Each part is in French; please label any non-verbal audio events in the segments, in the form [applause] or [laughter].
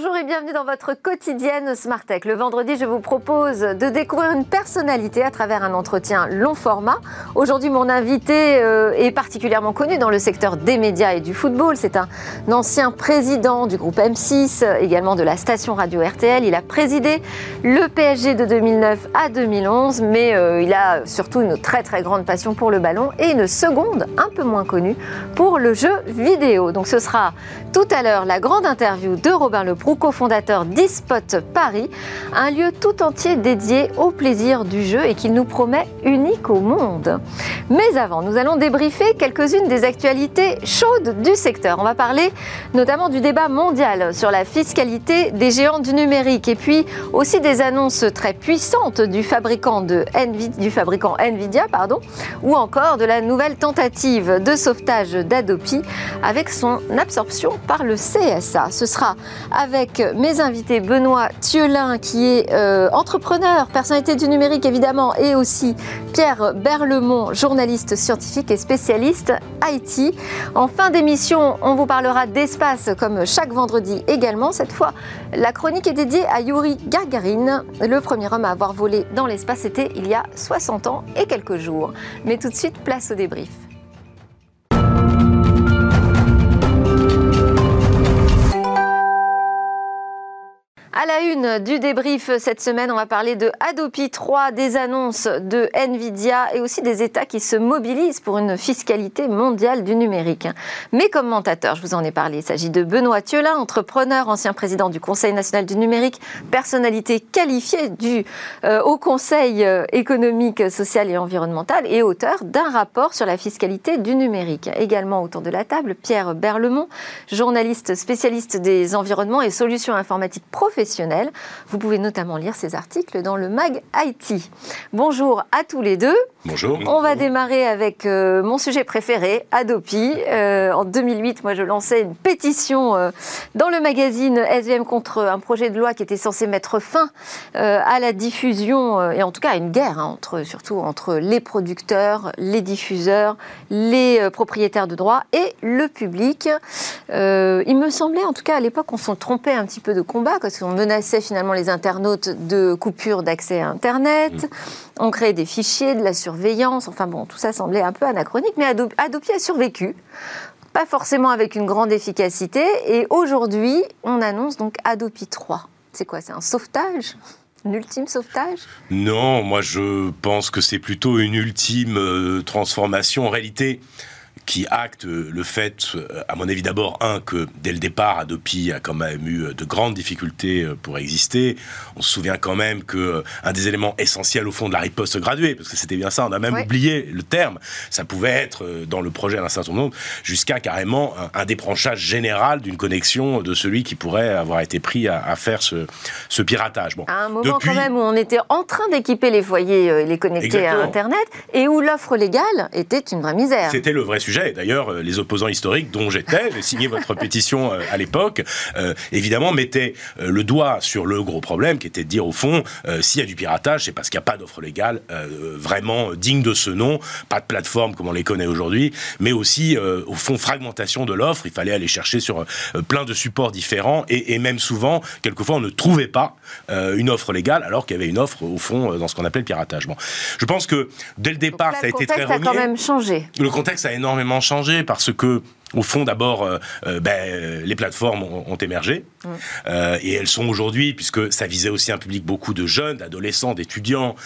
Bonjour et bienvenue dans votre quotidienne Smart Tech. Le vendredi, je vous propose de découvrir une personnalité à travers un entretien long format. Aujourd'hui, mon invité euh, est particulièrement connu dans le secteur des médias et du football. C'est un ancien président du groupe M6, également de la station radio RTL. Il a présidé le PSG de 2009 à 2011, mais euh, il a surtout une très très grande passion pour le ballon et une seconde, un peu moins connue, pour le jeu vidéo. Donc ce sera tout à l'heure la grande interview de Robin Leproux, cofondateur d'eSpot Paris, un lieu tout entier dédié au plaisir du jeu et qu'il nous promet unique au monde. Mais avant, nous allons débriefer quelques-unes des actualités chaudes du secteur. On va parler notamment du débat mondial sur la fiscalité des géants du numérique et puis aussi des annonces très puissantes du fabricant, Nvidia, du fabricant Nvidia pardon, ou encore de la nouvelle tentative de sauvetage d'Adopi avec son absorption par le CSA. Ce sera avec mes invités Benoît Thielin, qui est euh, entrepreneur, personnalité du numérique évidemment, et aussi Pierre Berlemont, journaliste scientifique et spécialiste IT. En fin d'émission, on vous parlera d'espace comme chaque vendredi également. Cette fois, la chronique est dédiée à Yuri Gagarin, le premier homme à avoir volé dans l'espace. C'était il y a 60 ans et quelques jours. Mais tout de suite, place au débrief. À la une du débrief cette semaine, on va parler de Adopi 3, des annonces de Nvidia et aussi des États qui se mobilisent pour une fiscalité mondiale du numérique. Mes commentateurs, je vous en ai parlé, il s'agit de Benoît Thielin, entrepreneur, ancien président du Conseil national du numérique, personnalité qualifiée du euh, Haut Conseil euh, économique, social et environnemental et auteur d'un rapport sur la fiscalité du numérique. Également autour de la table, Pierre Berlemont, journaliste spécialiste des environnements et solutions informatiques professionnelles vous pouvez notamment lire ces articles dans le mag IT. Bonjour à tous les deux. Bonjour. On va démarrer avec euh, mon sujet préféré, Adopi. Euh, en 2008, moi, je lançais une pétition euh, dans le magazine SVM contre un projet de loi qui était censé mettre fin à la diffusion et en tout cas à une guerre, hein, entre, surtout entre les producteurs, les diffuseurs, les propriétaires de droits et le public. il me semblait, en tout cas à l'époque, on s'en trompait un petit peu de combat parce qu'on menaçait finalement les internautes de coupure d'accès à Internet. Mm. On créait des fichiers, de la surveillance. Enfin bon, tout ça semblait un peu anachronique, mais Adopi a survécu. Pas forcément avec une grande efficacité. Et aujourd'hui, on annonce donc Adopi 3. C'est quoi C'est un sauvetage? Un ultime sauvetage? Non, moi je pense que c'est plutôt une ultime euh, transformation. En réalité, qui acte le fait, à mon avis d'abord, un, que dès le départ, Adopi a quand même eu de grandes difficultés euh, pour exister. On se souvient quand même que euh, un des éléments essentiels au fond de la riposte graduée, parce que c'était bien ça, on a même oublié le terme, ça pouvait être euh, dans le projet d'un certain nombre, jusqu'à carrément un, débranchage général d'une connexion de celui qui pourrait avoir été pris à, faire ce, ce, piratage. Bon. À un moment quand même où on était en train d'équiper les foyers et les connecter à Internet, et où l'offre légale était une vraie misère. C'était le vrai sujet D'ailleurs, euh, les opposants historiques, dont j'étais, j'ai signé [laughs] votre pétition euh, à l'époque, euh, évidemment mettaient le doigt sur le gros problème, qui était de dire au fond, s'il y a du piratage, c'est parce qu'il n'y a pas d'offre légale vraiment digne de ce nom, pas de plateforme comme on les connaît aujourd'hui, mais aussi au fond fragmentation de l'offre. Il fallait aller chercher sur plein de supports différents et, même souvent, quelquefois, on ne trouvait pas une offre légale alors qu'il y avait une offre au fond dans ce qu'on appelait le piratage. Bon. Je pense que dès le départ, ça a été très Le contexte a quand même changé. Le contexte a énormément changé parce que au fond, d'abord, euh, euh, ben, les plateformes ont, émergé. Euh, et elles sont aujourd'hui, puisque ça visait aussi un public beaucoup de jeunes, d'adolescents, d'étudiants,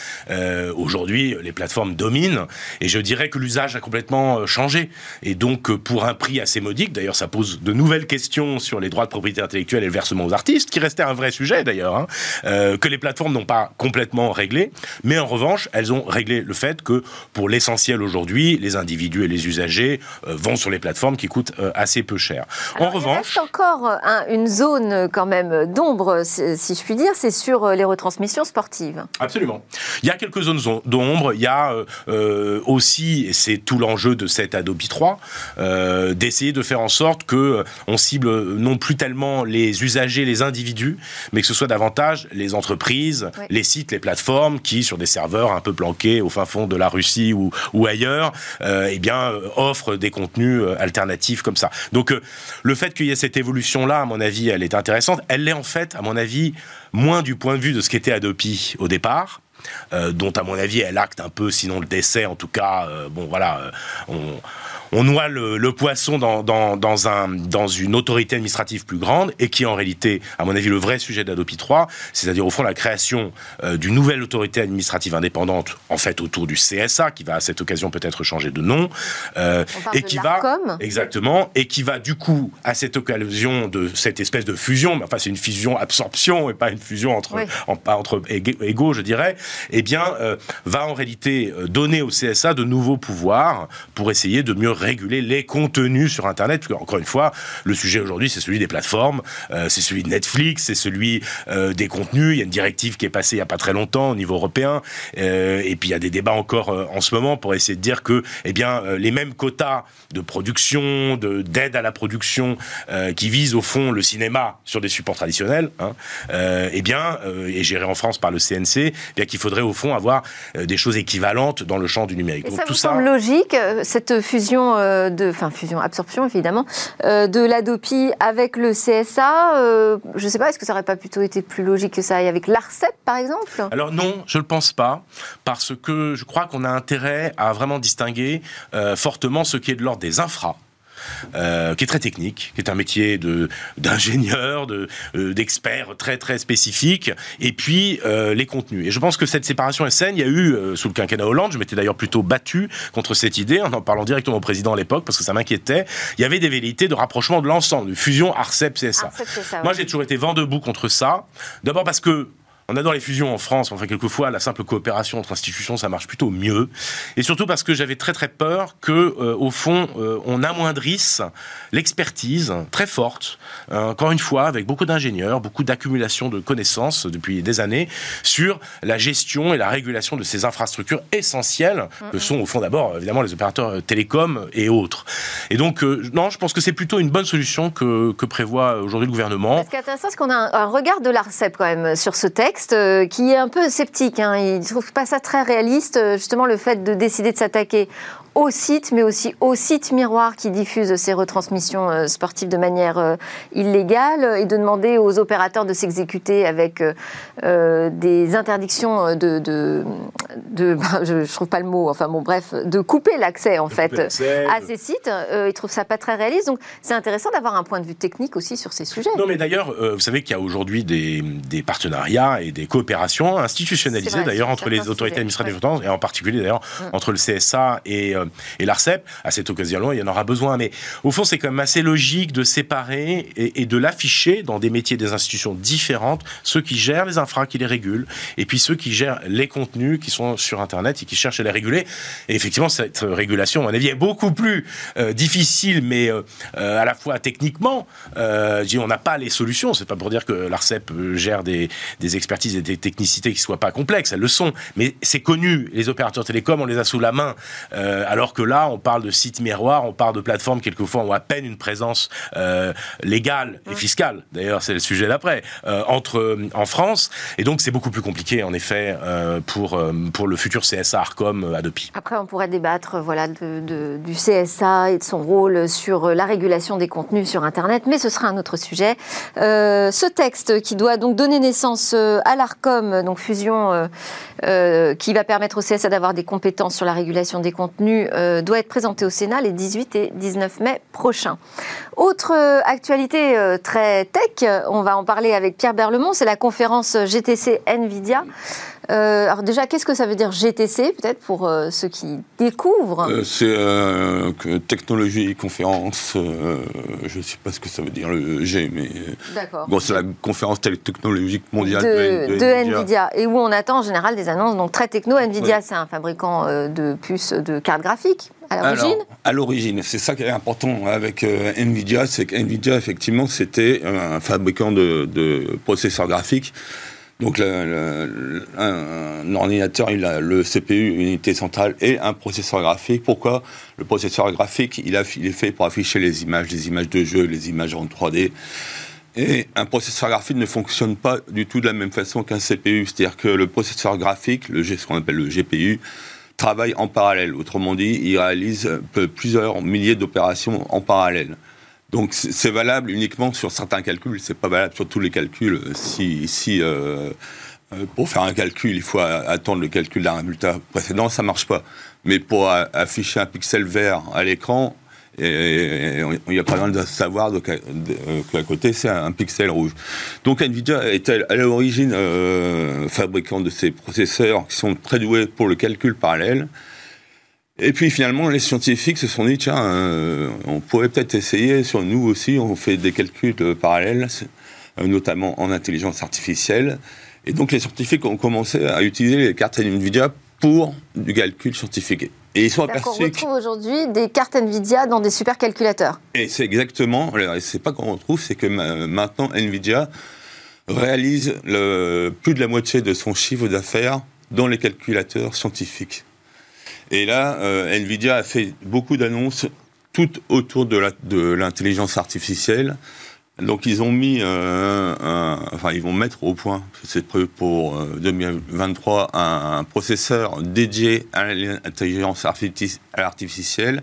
aujourd'hui, les plateformes dominent. Et je dirais que l'usage a complètement changé. Et donc, pour un prix assez modique, d'ailleurs, ça pose de nouvelles questions sur les droits de propriété intellectuelle et le versement aux artistes, qui restait un vrai sujet d'ailleurs, hein, que les plateformes n'ont pas complètement réglé. Mais en revanche, elles ont réglé le fait que, pour l'essentiel aujourd'hui, les individus et les usagers vont sur les plateformes qui coûte euh, assez peu cher. en revanche, il reste encore euh, une zone euh, quand même d'ombre, si je puis dire, c'est sur les retransmissions sportives. Absolument. Il y a quelques zones d'ombre. Il y a aussi, et c'est tout l'enjeu de cette Adobe 3, d'essayer de faire en sorte que on cible non plus tellement les usagers, les individus, mais que ce soit davantage les entreprises, les sites, les plateformes qui, sur des serveurs un peu planqués au fin fond de la Russie ou, ou ailleurs, eh bien, offrent des contenus alternatifs comme ça. Donc le fait qu'il y ait cette évolution-là, à mon avis, elle est intéressante. Elle l'est en fait, à mon avis, moins du point de vue de ce qu'était Adopi au départ. dont à mon avis elle acte un peu, sinon le décès en tout cas. bon voilà, on, on noie le, poisson dans, dans, un, dans une autorité administrative plus grande et qui est en réalité, à mon avis, le vrai sujet d'Adopi 3, c'est-à-dire au fond la création euh, d'une nouvelle autorité administrative indépendante, en fait autour du CSA, qui va à cette occasion peut-être changer de nom, euh, et qui va exactement, et qui va du coup à cette occasion de cette espèce de fusion, mais enfin c'est une fusion absorption et pas une fusion entre entre égaux, je dirais, eh bien euh, va en réalité donner au CSA de nouveaux pouvoirs pour essayer de mieux réguler les contenus sur Internet. encore une fois, le sujet aujourd'hui, c'est celui des plateformes, euh, c'est celui de Netflix, c'est celui euh, des contenus. Il y a une directive qui est passée il n'y a pas très longtemps au niveau européen. Euh, et puis il y a des débats encore en ce moment pour essayer de dire que eh bien, les mêmes quotas de production, d'aide à la production qui visent au fond le cinéma sur des supports traditionnels, hein, eh bien, et géré en France par le CNC, eh bien qu'il faudrait au fond avoir des choses équivalentes dans le champ du numérique. ça tout ça semble logique, cette fusion euh, de, enfin fusion, absorption évidemment, euh, de l'ADOPI avec le CSA. Euh, je ne sais pas, est-ce que ça n'aurait pas plutôt été plus logique que ça avec l'ARCEP par exemple? Alors non, je ne le pense pas, parce que je crois qu'on a intérêt à vraiment distinguer fortement ce qui est de l'ordre des infras euh, qui est très technique, qui est un métier de d'ingénieur, de euh, d'expert très très spécifique, et puis euh, les contenus. Et je pense que cette séparation est saine. Il y a eu sous le quinquennat Hollande, je m'étais d'ailleurs plutôt battu contre cette idée en en parlant directement au président à l'époque parce que ça m'inquiétait. Il y avait des velléités de rapprochement de l'ensemble, de fusion Arcep CSA. Moi, j'ai toujours été vent debout contre ça. D'abord parce que on adore les fusions en France, enfin quelquefois la simple coopération entre institutions ça marche plutôt mieux. Et surtout parce que j'avais très très peur que euh, au fond euh, on amoindrisse l'expertise très forte, euh, encore une fois avec beaucoup d'ingénieurs, beaucoup d'accumulation de connaissances depuis des années sur la gestion et la régulation de ces infrastructures essentielles que sont au fond d'abord évidemment les opérateurs télécoms et autres. Et donc non, je pense que c'est plutôt une bonne solution que, que prévoit aujourd'hui le gouvernement. Ce qui est intéressant, c'est qu'on a un regard de l'ARCEP quand même sur ce texte euh, qui est un peu sceptique. Hein. Il ne trouve pas ça très réaliste, euh, justement, le fait de décider de s'attaquer au site, mais aussi au site miroir qui diffuse ces retransmissions euh, sportives de manière euh, illégale, et de demander aux opérateurs de s'exécuter avec euh, des interdictions de, de, [laughs] je, ne trouve pas le mot, enfin bon bref, de couper l'accès en fait à ces sites. ils trouvent ça pas très réaliste, donc c'est intéressant d'avoir un point de vue technique aussi sur ces sujets. Non, mais d'ailleurs, vous savez qu'il y a aujourd'hui des, des, partenariats et des coopérations institutionnalisées d'ailleurs entre les autorités administratives et en particulier d'ailleurs mm. entre le CSA et euh, et l'ARCEP. À cette occasion-là, il y en aura besoin. Mais au fond, c'est quand même assez logique de séparer et, de l'afficher dans des métiers, des institutions différentes, ceux qui gèrent les infras, qui les régulent, et puis ceux qui gèrent les contenus qui sont sur Internet et qui cherchent à les réguler. Et effectivement, cette régulation, à mon avis, est beaucoup plus euh, difficile, mais euh, à la fois techniquement, on n'a pas les solutions. C'est pas pour dire que l'ARCEP gère des, des, expertises et des technicités qui soient pas complexes, elles le sont. Mais c'est connu. Les opérateurs télécoms, on les a sous la main. Alors que là, on parle de sites miroirs, on parle de plateformes quelquefois ont à peine une présence euh, légale et fiscale. D'ailleurs, c'est le sujet d'après euh, entre euh, en France. Et donc, c'est beaucoup plus compliqué en effet pour pour le futur CSA Arcom Adopi. Après, on pourrait débattre voilà du CSA et de son rôle sur la régulation des contenus sur Internet, mais ce sera un autre sujet. ce texte qui doit donc donner naissance à l'Arcom, donc fusion qui va permettre au CSA d'avoir des compétences sur la régulation des contenus euh, doit être présenté au Sénat les 18 et 19 mai prochains. Autre euh, actualité euh, très tech, on va en parler avec Pierre Berlemont, c'est la conférence GTC Nvidia. Alors déjà, qu'est-ce que ça veut dire GTC, peut-être pour ceux qui découvrent? C'est technologie conférence, je ne sais pas ce que ça veut dire le G, mais bon, c'est la conférence technologique mondiale de, de, Nvidia. Et où on attend en général des annonces donc très techno. Nvidia, c'est un fabricant de puces de cartes graphiques à l'origine À l'origine, c'est ça qui est important avec euh, Nvidia, c'est qu'Nvidia, effectivement, c'était un fabricant de, processeurs graphiques. Donc, un, ordinateur, il a le CPU, unité centrale, et un processeur graphique. Pourquoi? Le processeur graphique, il, il est fait pour afficher les images, les images de jeu, les images en 3D. Et un processeur graphique ne fonctionne pas du tout de la même façon qu'un CPU. C'est-à-dire que le processeur graphique, le, ce qu'on appelle le GPU, travaillent en parallèle. Autrement dit, ils réalisent plusieurs milliers d'opérations en parallèle. Donc c'est valable uniquement sur certains calculs, c'est pas valable sur tous les calculs. Si, si euh, euh, pour faire un calcul, il faut attendre le calcul d'un résultat précédent, ça marche pas. Mais pour afficher un pixel vert à l'écran, il n'y a pas besoin de savoir qu'à côté c'est un pixel rouge. Donc Nvidia est à l'origine euh, fabricant de ces processeurs qui sont très doués pour le calcul parallèle. Et puis finalement, les scientifiques se sont dit, tiens, euh, on pourrait peut-être essayer sur nous aussi, on fait des calculs parallèles, euh, notamment en intelligence artificielle. Et donc les scientifiques ont commencé à utiliser les cartes NVIDIA pour du calcul scientifique. Et ils sont aperçus. On retrouve aujourd'hui des cartes Nvidia dans des supercalculateurs. Et c'est exactement, c'est pas qu'on retrouve, c'est que maintenant Nvidia réalise le, plus de la moitié de son chiffre d'affaires dans les calculateurs scientifiques. Et là, euh, Nvidia a fait beaucoup d'annonces toutes autour de l'intelligence artificielle. Donc ils ont mis, euh, enfin ils vont mettre au point, c'est prévu pour 2023, euh, un, processeur dédié à l'intelligence artificielle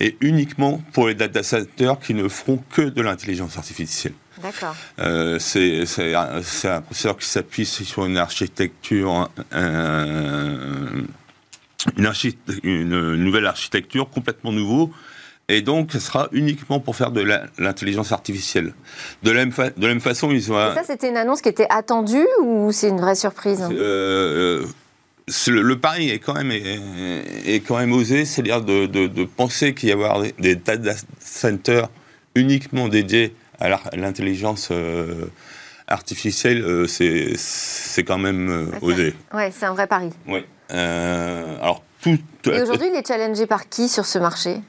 et uniquement pour les data centers qui ne feront que de l'intelligence artificielle. D'accord. Euh, c'est un, un, processeur qui s'appuie sur une architecture, une, une, nouvelle architecture complètement nouveau et donc, ce sera uniquement pour faire de l'intelligence artificielle. De la, même de la même façon, ils ont... Et ça, c'était une annonce qui était attendue ou c'est une vraie surprise euh, euh, le, pari est quand même, est, quand même osé, c'est-à-dire de, de, penser qu'il y avoir des, data centers uniquement dédiés à l'intelligence euh, artificielle, c'est quand même ah, osé. Oui, c'est un vrai pari. Alors, tout, Et aujourd'hui, il est challengé par qui sur ce marché?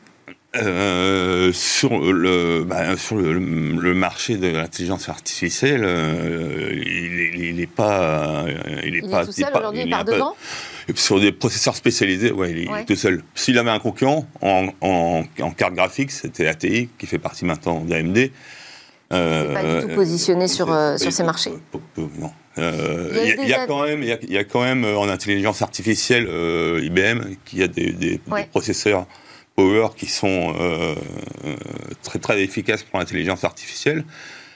Euh, sur le bah, sur le, marché de l'intelligence artificielle, euh, il n'est pas il est, pas tout seul aujourd'hui, il part devant? Sur des processeurs spécialisés, ouais, il est tout seul. S'il avait un concurrent en, en, en carte graphique, c'était ATI qui fait partie maintenant d'AMD. Euh, pas du tout positionné sur, euh, sur ces marchés. Non. Il y, a, quand même, il y, a quand même en intelligence artificielle IBM qui a des, des processeurs qui sont euh, euh, très très efficaces pour l'intelligence artificielle.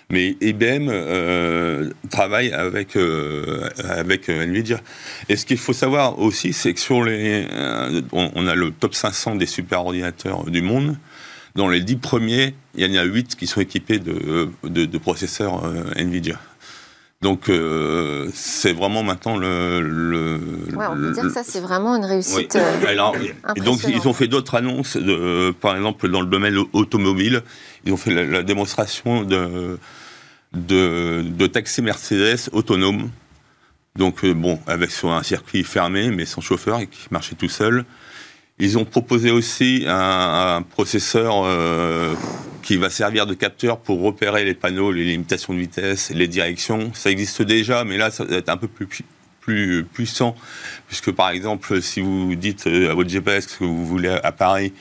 Mais IBM euh, travaille avec, avec Nvidia. Et ce qu'il faut savoir aussi, c'est que sur les. On, a le top 500 des superordinateurs du monde. Dans les 10 premiers, il y en a 8 qui sont équipés de, de processeurs Nvidia. Donc euh, c'est vraiment maintenant le. le on peut dire que ça c'est vraiment une réussite. Euh, et donc ils ont fait d'autres annonces, de, par exemple dans le domaine automobile, ils ont fait la, démonstration de, de, de taxi Mercedes autonome. Donc euh, bon, avec sur un circuit fermé mais sans chauffeur et qui marchait tout seul. Ils ont proposé aussi un, processeur euh, qui va servir de capteur pour repérer les panneaux, les limitations de vitesse, les directions. Ça existe déjà, mais là, ça va être un peu plus, plus puissant, puisque par exemple, si vous dites euh, à votre GPS que vous voulez à Paris,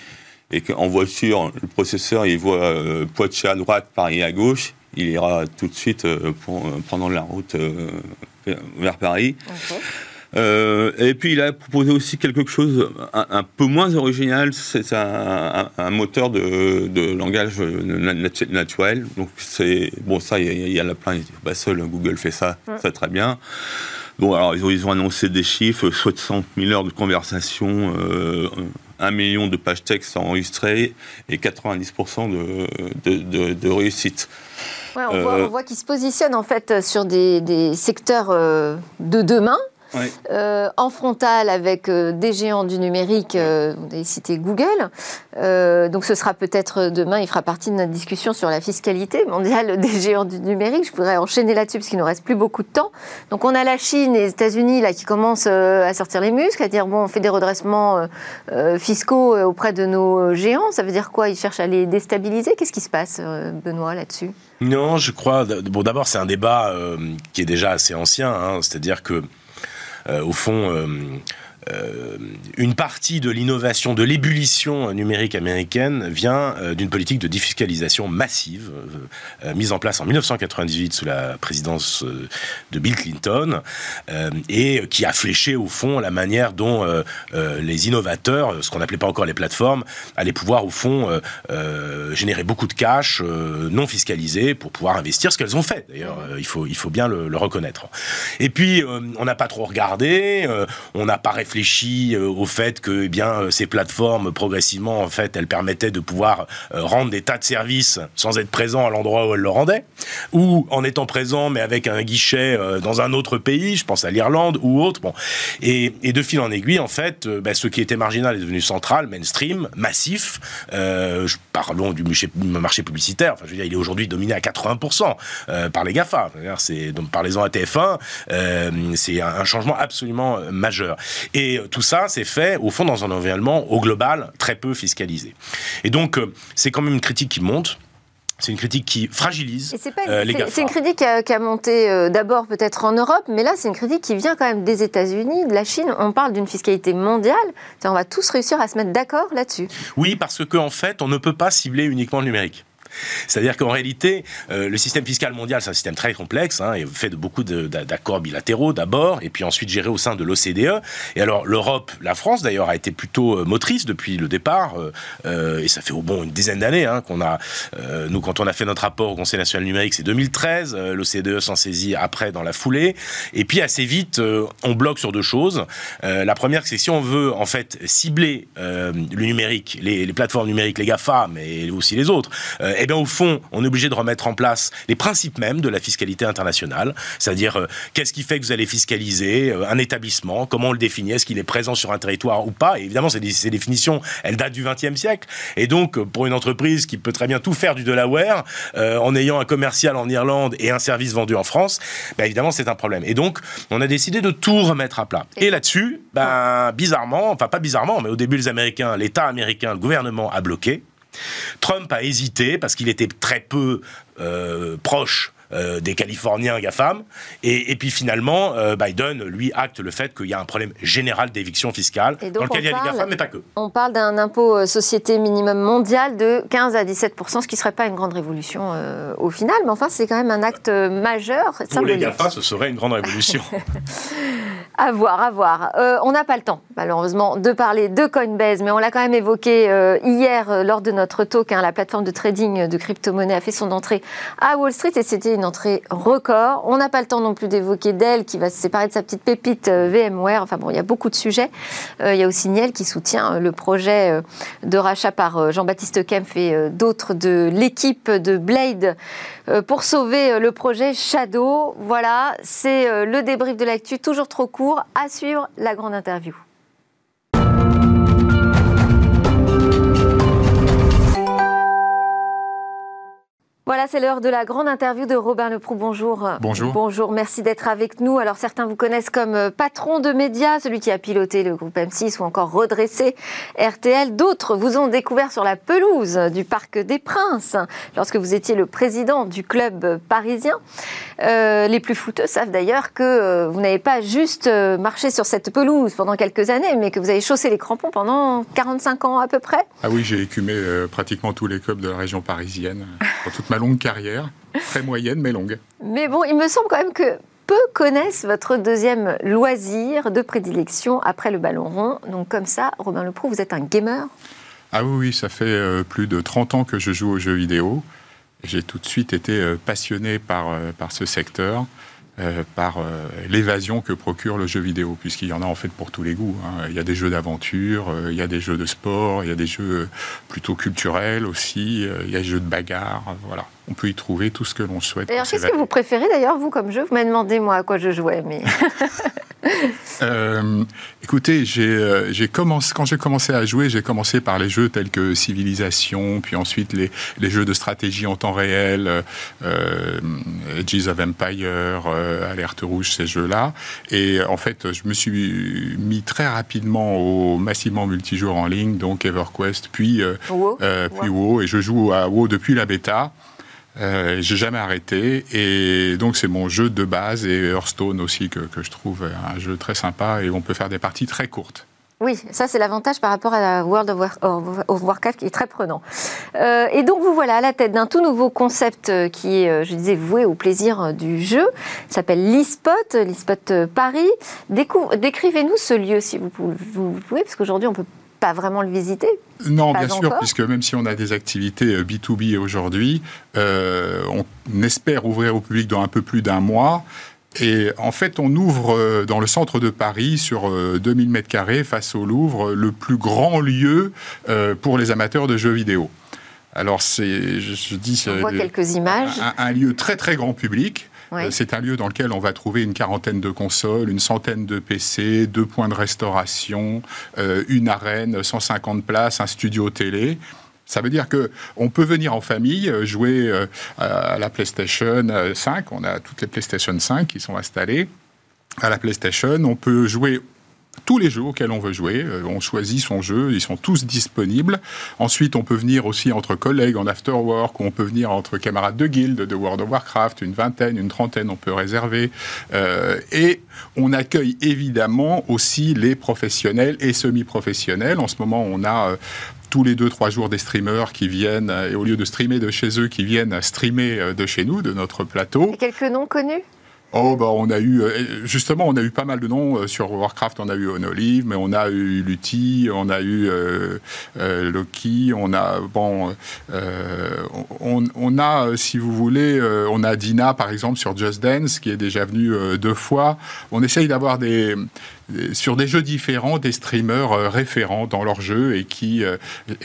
et qu'en voiture, le processeur, il voit euh, Poitiers à droite, Paris à gauche, il ira tout de suite pour, pendant la route vers Paris. Euh, et puis il a proposé aussi quelque chose un, peu moins original, c'est un, moteur de, langage naturel. Donc c'est bon ça il y, a la plainte, bah, seul Google fait ça, ça très bien. Bon alors ils ont, annoncé des chiffres, 60 000 heures de conversation, euh, 1 million de pages texte enregistrées et 90% de, de, réussite. Ouais, on, voit, euh, voit qu'ils se positionnent en fait sur des, des secteurs euh, de demain euh, en frontal avec euh, des géants du numérique, euh, vous avez cité Google. donc ce sera peut-être demain, il fera partie de notre discussion sur la fiscalité mondiale [laughs] des géants du numérique. Je voudrais enchaîner là-dessus parce qu'il nous reste plus beaucoup de temps. Donc on a la Chine et les États-Unis là qui commencent à sortir les muscles, à dire bon, on fait des redressements fiscaux auprès de nos géants. Ça veut dire quoi? Ils cherchent à les déstabiliser? Qu'est-ce qui se passe, Benoît, là-dessus? Non, je crois. Bon, d'abord, c'est un débat qui est déjà assez ancien. Hein, C'est-à-dire que au fond, euh, une partie de l'innovation, de l'ébullition numérique américaine vient d'une politique de défiscalisation massive mise en place en 1998 sous la présidence de Bill Clinton et qui a fléché au fond la manière dont les innovateurs, ce qu'on n'appelait pas encore les plateformes, allaient pouvoir au fond générer beaucoup de cash non fiscalisé pour pouvoir investir ce qu'elles ont fait. D'ailleurs, il faut il faut bien le, reconnaître. Et puis on n'a pas trop regardé, on n'a pas réfléchi au fait que eh bien ces plateformes progressivement en fait elles permettaient de pouvoir rendre des tas de services sans être présent à l'endroit où elles le rendaient ou en étant présent mais avec un guichet dans un autre pays, je pense à l'Irlande ou autre. Bon, et, de fil en aiguille en fait, bah, ce qui était marginal est devenu central, mainstream, massif. parlons du marché publicitaire. Enfin, je veux dire, il est aujourd'hui dominé à 80% par les Gafa. C'est donc parlez-en à TF1. c'est un changement absolument majeur. Et tout ça, c'est fait, au fond, dans un environnement, au global, très peu fiscalisé. Et donc, euh, c'est quand même une critique qui monte. C'est une critique qui fragilise euh, les C'est une critique qui a, monté euh, d'abord peut-être en Europe, mais là c'est une critique qui vient quand même des États-Unis, de la Chine. On parle d'une fiscalité mondiale. On va tous réussir à se mettre d'accord là-dessus. Oui, parce qu'en en fait, on ne peut pas cibler uniquement le numérique. C'est-à-dire qu'en réalité, euh, le système fiscal mondial, c'est un système très complexe, hein, et fait de beaucoup d'accords bilatéraux d'abord, et puis ensuite géré au sein de l'OCDE. Et alors l'Europe, la France d'ailleurs, a été plutôt euh, motrice depuis le départ, euh, et ça fait au bon une dizaine d'années hein, qu'on a, nous quand on a fait notre rapport au Conseil national numérique, c'est 2013, l'OCDE s'en saisit après dans la foulée, et puis assez vite, on bloque sur deux choses. la première, c'est si on veut en fait cibler le numérique, les, les, plateformes numériques, les GAFA, mais aussi les autres, eh bien, au fond, on est obligé de remettre en place les principes mêmes de la fiscalité internationale, c'est-à-dire euh, qu'est-ce qui fait que vous allez fiscaliser euh, un établissement, comment on le définit, est-ce qu'il est présent sur un territoire ou pas. Et évidemment, ces définitions, elles datent du XXe siècle. Et donc, euh, pour une entreprise qui peut très bien tout faire du Delaware, en ayant un commercial en Irlande et un service vendu en France, ben, évidemment, c'est un problème. Et donc, on a décidé de tout remettre à plat. Et là-dessus, ben, bizarrement, enfin pas bizarrement, mais au début, les Américains, l'État américain, le gouvernement a bloqué. Trump a hésité parce qu'il était très peu euh, proche euh, des Californiens GAFAM. Et, et puis finalement, euh, Biden, lui, acte le fait qu'il y a un problème général d'éviction fiscale dans lequel il y a les GAFAM, mais pas que. On parle d'un impôt société minimum mondial de 15 à 17 ce qui ne serait pas une grande révolution au final, mais enfin, c'est quand même un acte majeur. Pour les GAFA, ce serait une grande révolution. [laughs] À voir, à voir. Euh, on n'a pas le temps, malheureusement, de parler de Coinbase, mais on l'a quand même évoqué euh, hier euh, lors de notre talk. Hein, la plateforme de trading de crypto-monnaie a fait son entrée à Wall Street et c'était une entrée record. On n'a pas le temps non plus d'évoquer Dell qui va se séparer de sa petite pépite VMware. Enfin bon, il y a beaucoup de sujets. il y a aussi Niel qui soutient le projet de rachat par Jean-Baptiste Kempf et d'autres de l'équipe de Blade pour sauver le projet Shadow. Voilà, c'est le débrief de l'actu, toujours trop court à suivre la grande interview. Voilà, c'est l'heure de la grande interview de Robin Leproux. Bonjour. Bonjour. Bonjour, merci d'être avec nous. Alors certains vous connaissent comme euh, patron de médias, celui qui a piloté le groupe M6 ou encore redressé RTL. D'autres vous ont découvert sur la pelouse du Parc des Princes lorsque vous étiez le président du club parisien. Euh, les plus fouteux savent d'ailleurs que euh, vous n'avez pas juste marché sur cette pelouse pendant quelques années, mais que vous avez chaussé les crampons pendant 45 ans à peu près. Ah oui, j'ai écumé pratiquement tous les clubs de la région parisienne toute ma longue carrière, très moyenne mais longue. Mais bon, il me semble quand même que peu connaissent votre deuxième loisir de prédilection après le ballon rond. Donc comme ça, Robin Leproux, vous êtes un gamer? Ah oui, oui, ça fait euh, plus de 30 ans que je joue aux jeux vidéo. J'ai tout de suite été euh, passionné par, euh, par ce secteur. Euh, par euh, l'évasion que procure le jeu vidéo, puisqu'il y en a en fait pour tous les goûts. Hein. Il y a des jeux d'aventure, euh, il y a des jeux de sport, il y a des jeux plutôt culturels aussi, il y a des jeux de bagarre, voilà. On peut y trouver tout ce que l'on souhaite. D'ailleurs, qu'est-ce que vous préférez d'ailleurs, vous, comme jeu? Vous m'avez demandé, moi, à quoi je jouais, mais... [laughs] Euh, écoutez, j'ai, euh, j'ai commencé, quand j'ai commencé à jouer, j'ai commencé par les jeux tels que Civilisation, puis ensuite les, les jeux de stratégie en temps réel, euh, euh of Empire, euh, Alerte Rouge, ces jeux-là. Et en fait, je me suis mis très rapidement au massivement multijoueur en ligne, donc EverQuest, puis, WoW. puis WoW. Et je joue à WoW depuis la bêta. Euh, j'ai jamais arrêté et donc c'est mon jeu de base et Hearthstone aussi que, que, je trouve un jeu très sympa et on peut faire des parties très courtes. Oui, ça c'est l'avantage par rapport à World of, Warcraft qui est très prenant. Euh, et donc vous voilà à la tête d'un tout nouveau concept euh, qui est, euh, je disais, voué au plaisir du jeu. Il s'appelle l'eSpot, l'eSpot Paris. Décrivez-nous ce lieu si vous pouvez, vous pouvez parce qu'aujourd'hui on peut pas vraiment le visiter Non, bien sûr, puisque même si on a des activités B2B aujourd'hui, on espère ouvrir au public dans un peu plus d'un mois. Et en fait, on ouvre dans le centre de Paris, sur 2000 mètres carrés, face au Louvre, le plus grand lieu pour les amateurs de jeux vidéo. Alors, c'est, je, dis, on voit quelques images. Un, un, lieu très très grand public euh, c'est un lieu dans lequel on va trouver une quarantaine de consoles, une centaine de PC, deux points de restauration, euh, une arène, 150 places, un studio télé. Ça veut dire que on peut venir en famille euh, jouer à la PlayStation 5. On a toutes les PlayStation 5 qui sont installées à la PlayStation. On peut jouer tous les jeux auxquels on veut jouer. Euh, on choisit son jeu, ils sont tous disponibles. Ensuite, on peut venir aussi entre collègues en after work, ou on peut venir entre camarades de guild de World of Warcraft, une vingtaine, une trentaine, on peut réserver. Euh, et on accueille évidemment aussi les professionnels et semi-professionnels. En ce moment, on a euh, tous les deux, trois jours des streamers qui viennent, et au lieu de streamer de chez eux, qui viennent streamer de chez nous, de notre plateau. Et quelques noms connus? Oh, bah, on a eu, euh, justement, on a eu pas mal de noms. Euh, sur Warcraft, on a eu Onolive, mais on a eu Lutti, on a eu euh, Loki, on a, bon, on, on, a, si vous voulez, on a Dina, par exemple, sur Just Dance, qui est déjà venue deux fois. On essaye d'avoir des, sur des jeux différents, des streamers euh, référents dans leurs jeux et qui, euh,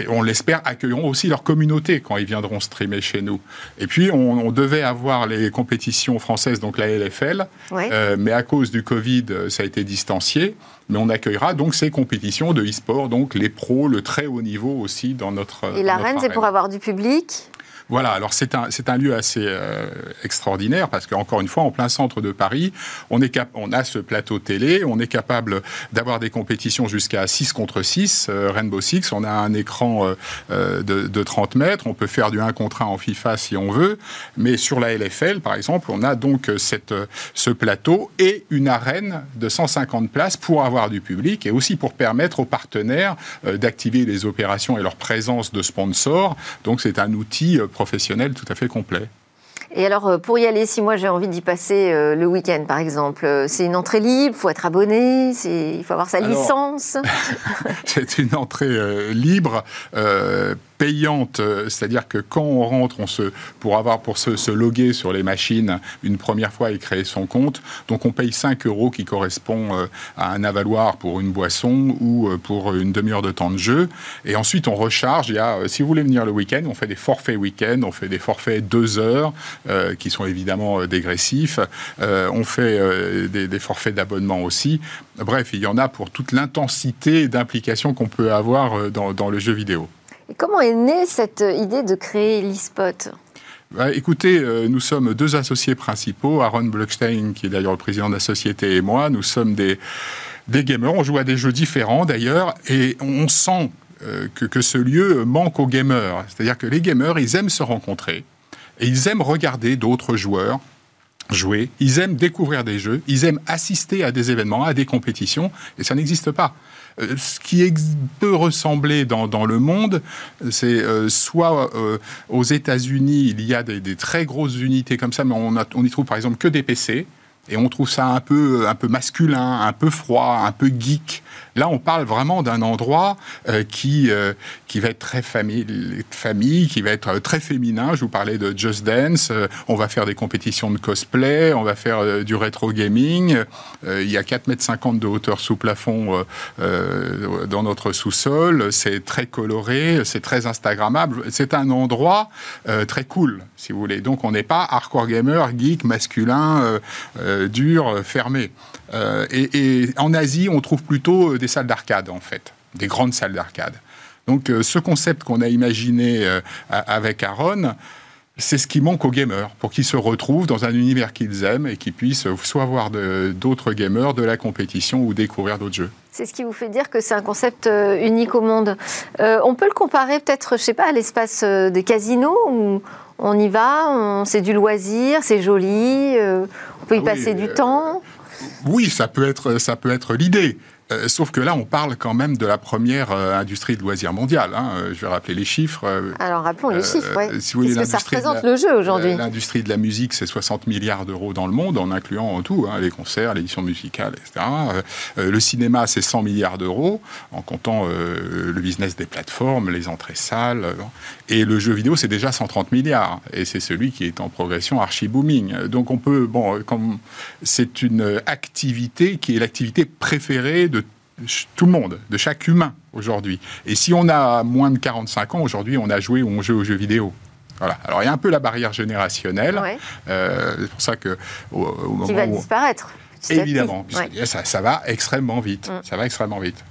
on l'espère, accueilleront aussi leur communauté quand ils viendront streamer chez nous. Et puis, on, devait avoir les compétitions françaises, donc la LFL, euh, mais à cause du Covid, ça a été distancié. Mais on accueillera donc ces compétitions de e-sport, donc les pros, le très haut niveau aussi dans notre. Et l'arène, c'est pour avoir du public? Voilà, alors c'est un, c'est un lieu assez euh, extraordinaire parce qu'encore une fois, en plein centre de Paris, on, est cap on a ce plateau télé, on est capable d'avoir des compétitions jusqu'à 6 contre 6, euh, Rainbow Six, on a un écran euh, de, de, 30 mètres, on peut faire du 1 contre 1 en FIFA si on veut, mais sur la LFL, par exemple, on a donc cette, ce plateau et une arène de 150 places pour avoir du public et aussi pour permettre aux partenaires d'activer les opérations et leur présence de sponsors. Donc c'est un outil professionnel tout à fait complet. Et alors, euh, pour y aller, si moi j'ai envie d'y passer euh, le week-end, par exemple, euh, c'est une entrée libre, il faut être abonné, il faut avoir sa licence. [laughs] c'est une entrée libre payante, euh, c'est-à-dire que quand on rentre, on se, pour avoir pour se, se, loguer sur les machines une première fois et créer son compte, donc on paye 5 euros qui correspond euh, à un avaloir pour une boisson ou euh, pour une demi-heure de temps de jeu, et ensuite on recharge. Il y a, si vous voulez venir le week-end, on fait des forfaits week-end, on fait des forfaits 2 heures qui sont évidemment dégressifs, on fait des, des forfaits d'abonnement aussi. Bref, il y en a pour toute l'intensité d'implication qu'on peut avoir dans, dans le jeu vidéo. Comment est née cette idée de créer l'e-spot? Bah, écoutez, euh, nous sommes deux associés principaux, Aaron Blockstein, qui est d'ailleurs le président de la société, et moi. Nous sommes des, des gamers. On joue à des jeux différents d'ailleurs, et on sent euh, que, que, ce lieu manque aux gamers. C'est-à-dire que les gamers, ils aiment se rencontrer, et ils aiment regarder d'autres joueurs jouer, ils aiment découvrir des jeux, ils aiment assister à des événements, à des compétitions, et ça n'existe pas. Euh, ce qui peut ressembler dans, le monde, c'est euh, soit euh, aux États-Unis, il y a des, des, très grosses unités comme ça, mais on, a, on y trouve par exemple que des PC. Et on trouve ça un peu, un peu masculin, un peu froid, un peu geek. Là, on parle vraiment d'un endroit euh, qui, euh, qui va être très famille, famille, qui va être euh, très féminin. Je vous parlais de Just Dance. on va faire des compétitions de cosplay, on va faire du rétro gaming. il y a 4,50 m de hauteur sous plafond dans notre sous-sol. C'est très coloré, c'est très Instagrammable. C'est un endroit très cool, si vous voulez. Donc, on n'est pas hardcore gamer, geek, masculin, dur, fermé. et, en Asie, on trouve plutôt des salles d'arcade, en fait, des grandes salles d'arcade. Donc, euh, ce concept qu'on a imaginé euh, avec Aaron, c'est ce qui manque aux gamers, pour qu'ils se retrouvent dans un univers qu'ils aiment et qu'ils puissent soit voir d'autres gamers, de la compétition ou découvrir d'autres jeux. C'est ce qui vous fait dire que c'est un concept euh, unique au monde. Euh, on peut le comparer peut-être, je sais pas, à l'espace des casinos où on y va, c'est du loisir, c'est joli, on peut y ah passer du temps. Oui, ça peut être, ça peut être l'idée. Euh, sauf que là, on parle quand même de la première euh, industrie de loisirs mondiale. Hein. Euh, je vais rappeler les chiffres. Alors, rappelons les chiffres, oui. Si Qu'est-ce que ça représente le jeu aujourd'hui L'industrie de la musique, c'est 60 milliards d'euros dans le monde, en incluant tout, hein, les concerts, l'édition musicale, etc. le cinéma, c'est 100 milliards d'euros, en comptant le business des plateformes, les entrées salles. et le jeu vidéo, c'est déjà 130 milliards. Et c'est celui qui est en progression archi-booming. Donc, on peut... Bon, c'est une activité qui est l'activité préférée de tout le monde, de chaque humain aujourd'hui. Et si on a moins de 45 ans, aujourd'hui, on a joué ou on joue aux jeux vidéo. Voilà. Alors il y a un peu la barrière générationnelle. Euh, c'est pour ça que qui va disparaître. Évidemment, ça, ça, va extrêmement vite. Mm. Ça va extrêmement vite.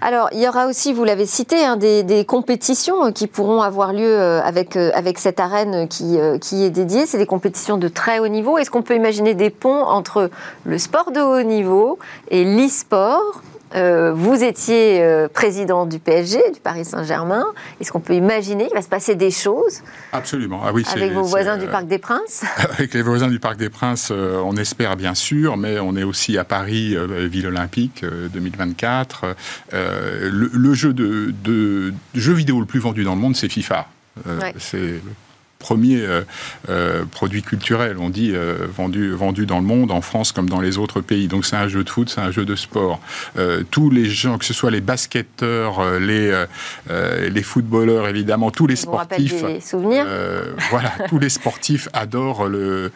Alors, il y aura aussi, vous l'avez cité, hein, des, compétitions qui pourront avoir lieu euh, avec, euh, avec cette arène qui, qui est dédiée. C'est des compétitions de très haut niveau. Est-ce qu'on peut imaginer des ponts entre le sport de haut niveau et l'e-sport euh, vous étiez euh, président du PSG, du Paris Saint-Germain. Est-ce qu'on peut imaginer qu'il va se passer des choses Absolument. Ah oui, avec vos voisins du euh, Parc des Princes? [laughs] Avec les voisins du Parc des Princes, on espère bien sûr, mais on est aussi à Paris, ville olympique 2024. Le, jeu de, de, jeu vidéo le plus vendu dans le monde, c'est FIFA. C'est premier euh, euh, produit culturel, on dit, euh, vendu, vendu dans le monde, en France comme dans les autres pays. Donc c'est un jeu de foot, c'est un jeu de sport. tous les gens, que ce soit les basketteurs, les, les footballeurs, évidemment, tous les sportifs. Des souvenirs voilà, tous les sportifs [laughs] adorent le,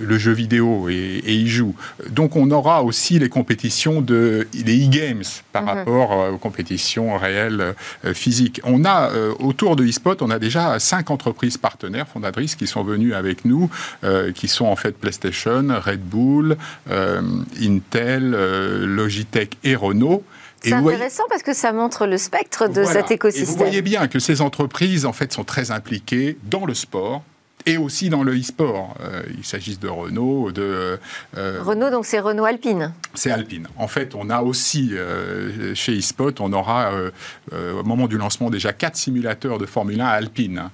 le jeu vidéo et, y jouent. Donc on aura aussi les compétitions de les e-games par mhm. rapport aux compétitions réelles physiques. On a autour de eSpot, on a déjà cinq entreprises partenaires partenaires fondatrices qui sont venus avec nous, euh, qui sont en fait PlayStation, Red Bull, euh, Intel, euh, Logitech et Renault. C'est intéressant parce que ça montre le spectre de cet écosystème. Et vous voyez bien que ces entreprises en fait sont très impliquées dans le sport, et aussi dans le e-sport. il s'agisse de Renault, de... Renault, donc c'est Renault Alpine C'est Alpine. En fait, on a aussi, chez eSpot, on aura, au moment du lancement, déjà quatre simulateurs de Formule 1 Alpine.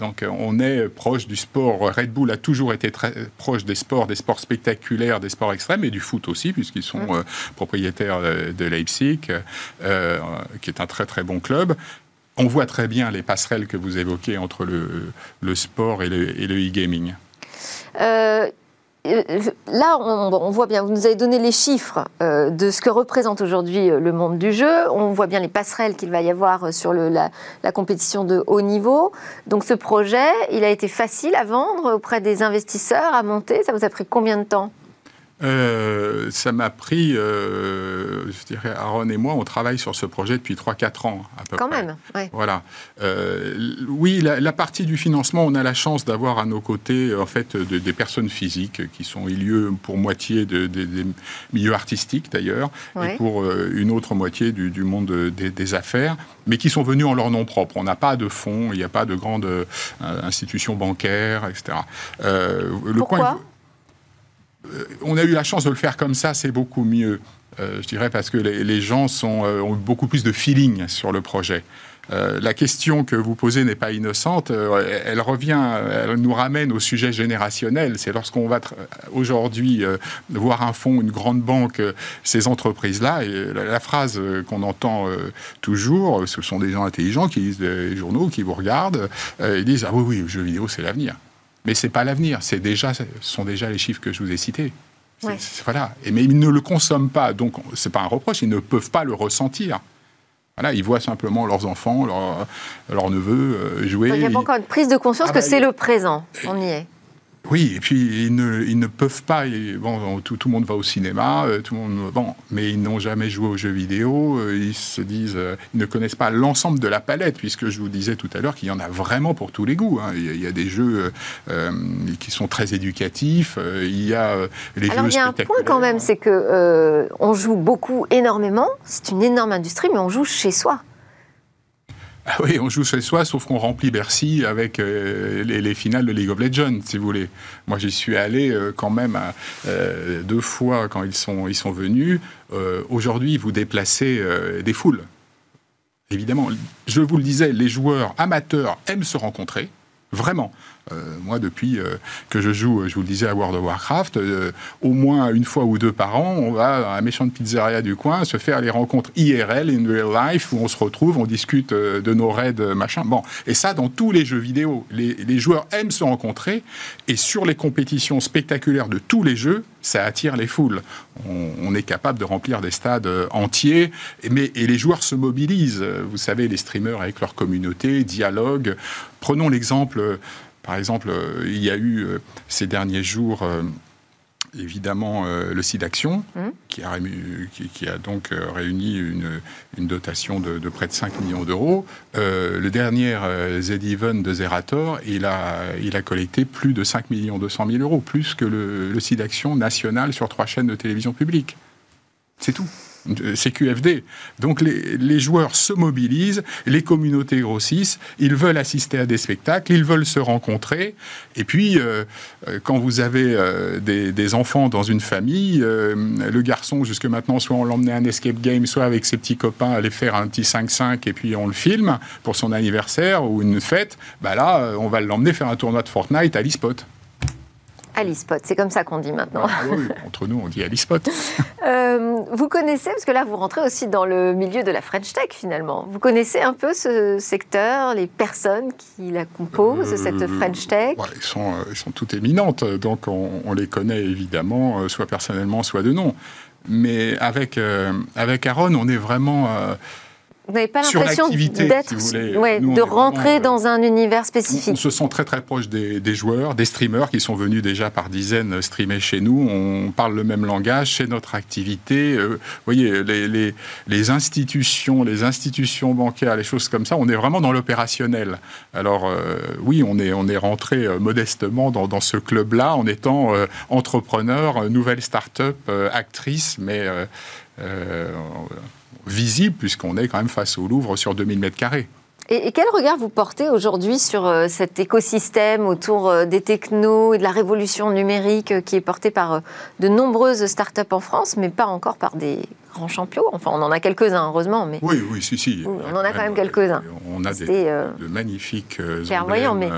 Donc euh, on est proche du sport. Red Bull a toujours été très proche des sports, des sports spectaculaires, des sports extrêmes et du foot aussi, puisqu'ils sont mmh. euh, propriétaires euh, de Leipzig, qui est un très très bon club. On voit très bien les passerelles que vous évoquez entre le, sport et le e-gaming. Là, on, voit bien, vous nous avez donné les chiffres euh, de ce que représente aujourd'hui euh, le monde du jeu. On voit bien les passerelles qu'il va y avoir sur la, compétition de haut niveau. Donc ce projet, il a été facile à vendre auprès des investisseurs, à monter. Ça vous a pris combien de temps? Euh, ça m'a pris, euh, je dirais, Aaron et moi, on travaille sur ce projet depuis 3-4 ans à peu Quand même, oui. Voilà. Euh, oui, la, partie du financement, on a la chance d'avoir à nos côtés, en fait, des personnes physiques qui sont lieu pour moitié de, des milieux artistiques d'ailleurs, et pour une autre moitié du, monde des, affaires, mais qui sont venus en leur nom propre. On n'a pas de fonds, il n'y a pas de grandes institutions bancaires, etc. Pourquoi? euh, on a eu la chance de le faire comme ça, c'est beaucoup mieux. Euh, je dirais parce que les, gens euh, ont beaucoup plus de feeling sur le projet. la question que vous posez n'est pas innocente. elle revient, elle nous ramène au sujet générationnel. C'est lorsqu'on va aujourd'hui voir un fonds, une grande banque, ces entreprises-là, et la, phrase qu'on entend toujours, ce sont des gens intelligents qui lisent des journaux, qui vous regardent, ils disent ah oui oui, le jeu vidéo c'est l'avenir. Mais ce n'est pas l'avenir, c'est déjà, ce sont déjà les chiffres que je vous ai cités. Voilà. Et, mais ils ne le consomment pas, donc ce n'est pas un reproche, ils ne peuvent pas le ressentir. Voilà, ils voient simplement leurs enfants, leurs, neveux euh, jouer. Il n'y a pas encore une prise de conscience ah que bah, c'est le présent, on y est. Oui, et puis ils ne, ils ne peuvent pas. Bon, tout, tout, le monde va au cinéma, euh, tout le monde, bon, mais ils n'ont jamais joué aux jeux vidéo. Euh, ils se disent, euh, ils ne connaissent pas l'ensemble de la palette, puisque je vous disais tout à l'heure qu'il y en a vraiment pour tous les goûts. Hein. Il, y a, des jeux qui sont très éducatifs. il y a les Alors, jeux il y a un point quand même, c'est que on joue beaucoup, énormément. C'est une énorme industrie, mais on joue chez soi. Ah oui, on joue chez soi, sauf qu'on remplit Bercy avec euh, les, finales de League of Legends, si vous voulez. Moi, j'y suis allé euh, quand même euh, deux fois quand ils sont, ils sont venus. Aujourd'hui, vous déplacez des foules. Évidemment, je vous le disais, les joueurs amateurs aiment se rencontrer, vraiment. Euh, moi, depuis euh, que je joue, je vous le disais, à World of Warcraft, euh, au moins une fois ou deux par an, on va à un méchant de pizzeria du coin se faire les rencontres IRL, in real life, où on se retrouve, on discute de nos raids, machin. Bon, et ça dans tous les jeux vidéo. Les, joueurs aiment se rencontrer, et sur les compétitions spectaculaires de tous les jeux, ça attire les foules. On, est capable de remplir des stades entiers, mais, et les joueurs se mobilisent. Vous savez, les streamers avec leur communauté, dialoguent. Prenons l'exemple par exemple, euh, il y a eu euh, ces derniers jours euh, évidemment le site Action, mmh. qui, a, donc réuni une, dotation de, près de 5 millions d'euros. le dernier Z-Even de Zerator, il a, il a collecté plus de 5 millions 200 000 euros, plus que le, le site d'Action national sur trois chaînes de télévision publique. C'est tout. CQFD. Donc les, joueurs se mobilisent, les communautés grossissent, ils veulent assister à des spectacles, ils veulent se rencontrer. Et puis, euh, euh, quand vous avez euh, des, enfants dans une famille, le garçon, jusque maintenant, soit on l'emmenait à un escape game, soit avec ses petits copains aller faire un petit 5-5 et puis on le filme pour son anniversaire ou une fête, bah là, on va l'emmener faire un tournoi de Fortnite à l'e-spot. Alispot, c'est comme ça qu'on dit maintenant. Ah oui, entre nous, on dit Alispot. [laughs] euh, vous connaissez, parce que là, vous rentrez aussi dans le milieu de la French Tech finalement. Vous connaissez un peu ce secteur, les personnes qui la composent, cette euh, French Tech ils, sont, euh, ils sont toutes éminentes, donc on, les connaît évidemment, euh, soit personnellement, soit de nom. Mais avec, avec Aaron, on est vraiment vous n'avez pas l'impression d'être, de rentrer euh, dans un univers spécifique. On, se sent très très proche des, joueurs, des streamers qui sont venus déjà par dizaines streamer chez nous. On parle le même langage, c'est notre activité. Euh, vous voyez, les, les, institutions, les institutions bancaires, les choses comme ça, on est vraiment dans l'opérationnel. Alors euh, oui, on est, on est rentré modestement dans, dans ce club-là en étant entrepreneur, nouvelle start-up, actrice, mais visible, puisqu'on est quand même face au Louvre sur 2000 mètres carrés. Et, quel regard vous portez aujourd'hui sur euh, cet écosystème autour euh, des technos et de la révolution numérique euh, qui est porté par de nombreuses startups en France, mais pas encore par des grands champions? Enfin, on en a quelques-uns, heureusement. Mais... Oui, oui, si, si. on en a quand même quelques-uns. On a des, de magnifiques emblèmes mais...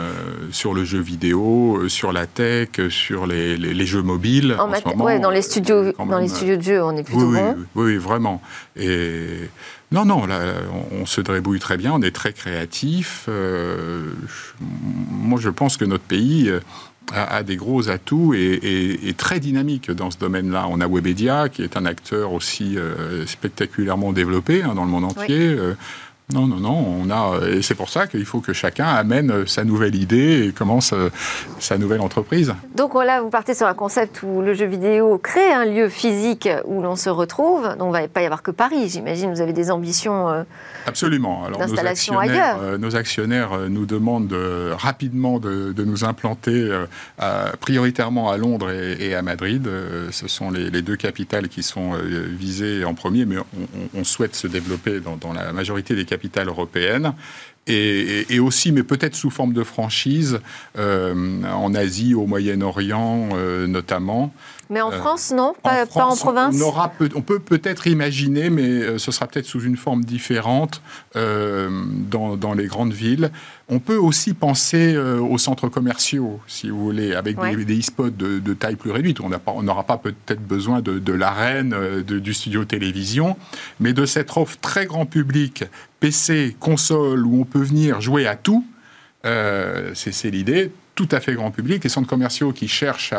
sur le jeu vidéo, sur la tech, sur les, jeux mobiles. En, en moment, dans les studios, dans les studios de jeu, on est plutôt oui, bon. Oui, oui, vraiment. Et non, non, là, on, se débrouille très bien, on est très créatif. Euh, moi, je pense que notre pays euh, a, des gros atouts et, est très dynamique dans ce domaine-là. On a Webedia, qui est un acteur aussi euh, spectaculairement développé hein, dans le monde entier. Non, non, non. On a, et c'est pour ça qu'il faut que chacun amène sa nouvelle idée et commence euh, sa nouvelle entreprise. Donc voilà, vous partez sur un concept où le jeu vidéo crée un lieu physique où l'on se retrouve. Donc il ne va pas y avoir que Paris, j'imagine. Vous avez des ambitions euh, Absolument. Alors, nos actionnaires, euh, nos actionnaires nous demandent rapidement de, nous implanter prioritairement à Londres et, à Madrid. ce sont les, deux capitales qui sont visées en premier, mais on, souhaite se développer dans, dans la majorité des capitales européenne. Et, aussi, mais peut-être sous forme de franchise, euh, en Asie, au Moyen-Orient euh, notamment. Mais en euh, France, non pas en, province on, aura, on peut peut-être imaginer, mais ce sera peut-être sous une forme différente dans, dans, les grandes villes. On peut aussi penser aux centres commerciaux, si vous voulez, avec des, e-spots de, taille plus réduite. On n'aura pas peut-être besoin de, de l'arène, du studio télévision, mais de cette offre très grand public PC, console, où on peut venir jouer à tout, euh, c'est l'idée tout à fait grand public, les centres commerciaux qui cherchent